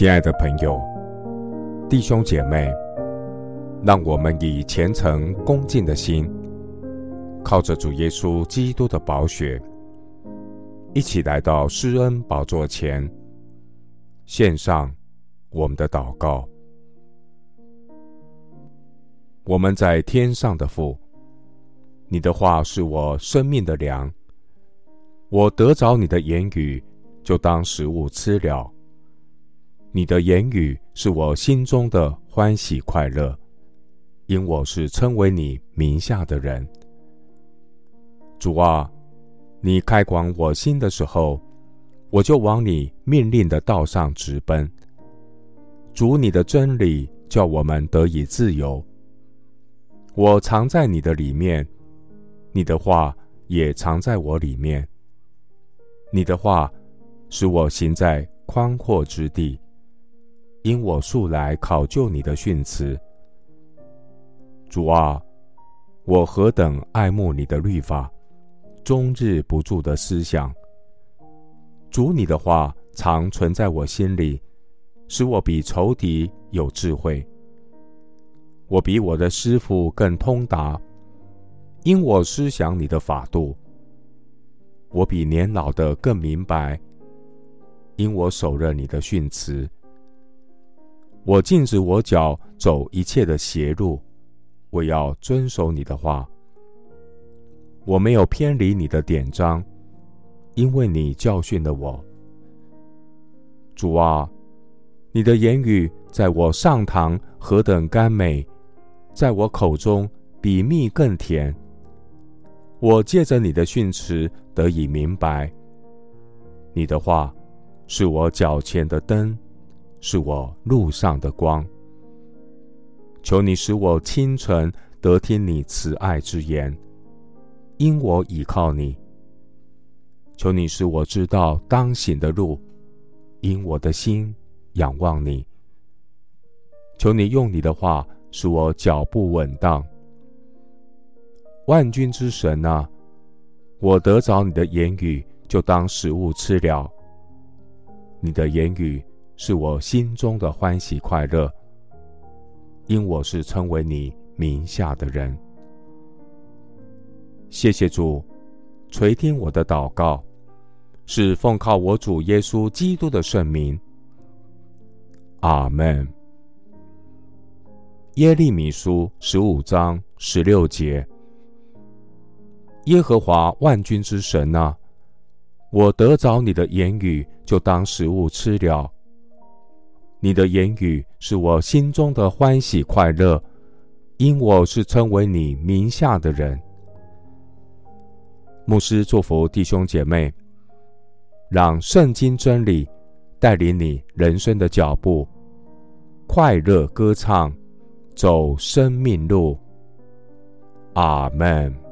亲爱的朋友、弟兄姐妹，让我们以虔诚恭敬的心，靠着主耶稣基督的宝血，一起来到施恩宝座前，献上我们的祷告。我们在天上的父，你的话是我生命的粮，我得着你的言语，就当食物吃了。你的言语是我心中的欢喜快乐，因我是称为你名下的人。主啊，你开广我心的时候，我就往你命令的道上直奔。主，你的真理叫我们得以自由。我藏在你的里面，你的话也藏在我里面。你的话使我行在宽阔之地。因我素来考究你的训词，主啊，我何等爱慕你的律法，终日不住的思想。主，你的话常存在我心里，使我比仇敌有智慧。我比我的师傅更通达，因我思想你的法度。我比年老的更明白，因我守认你的训词。我禁止我脚走一切的邪路，我要遵守你的话。我没有偏离你的典章，因为你教训了我。主啊，你的言语在我上膛何等甘美，在我口中比蜜更甜。我借着你的训词得以明白，你的话是我脚前的灯。是我路上的光。求你使我清晨得听你慈爱之言，因我倚靠你。求你使我知道当行的路，因我的心仰望你。求你用你的话使我脚步稳当。万军之神啊，我得着你的言语，就当食物吃了。你的言语。是我心中的欢喜快乐，因我是称为你名下的人。谢谢主垂听我的祷告，是奉靠我主耶稣基督的圣名。阿门。耶利米书十五章十六节：耶和华万军之神啊，我得着你的言语，就当食物吃了。你的言语是我心中的欢喜快乐，因我是称为你名下的人。牧师祝福弟兄姐妹，让圣经真理带领你人生的脚步，快乐歌唱，走生命路。阿门。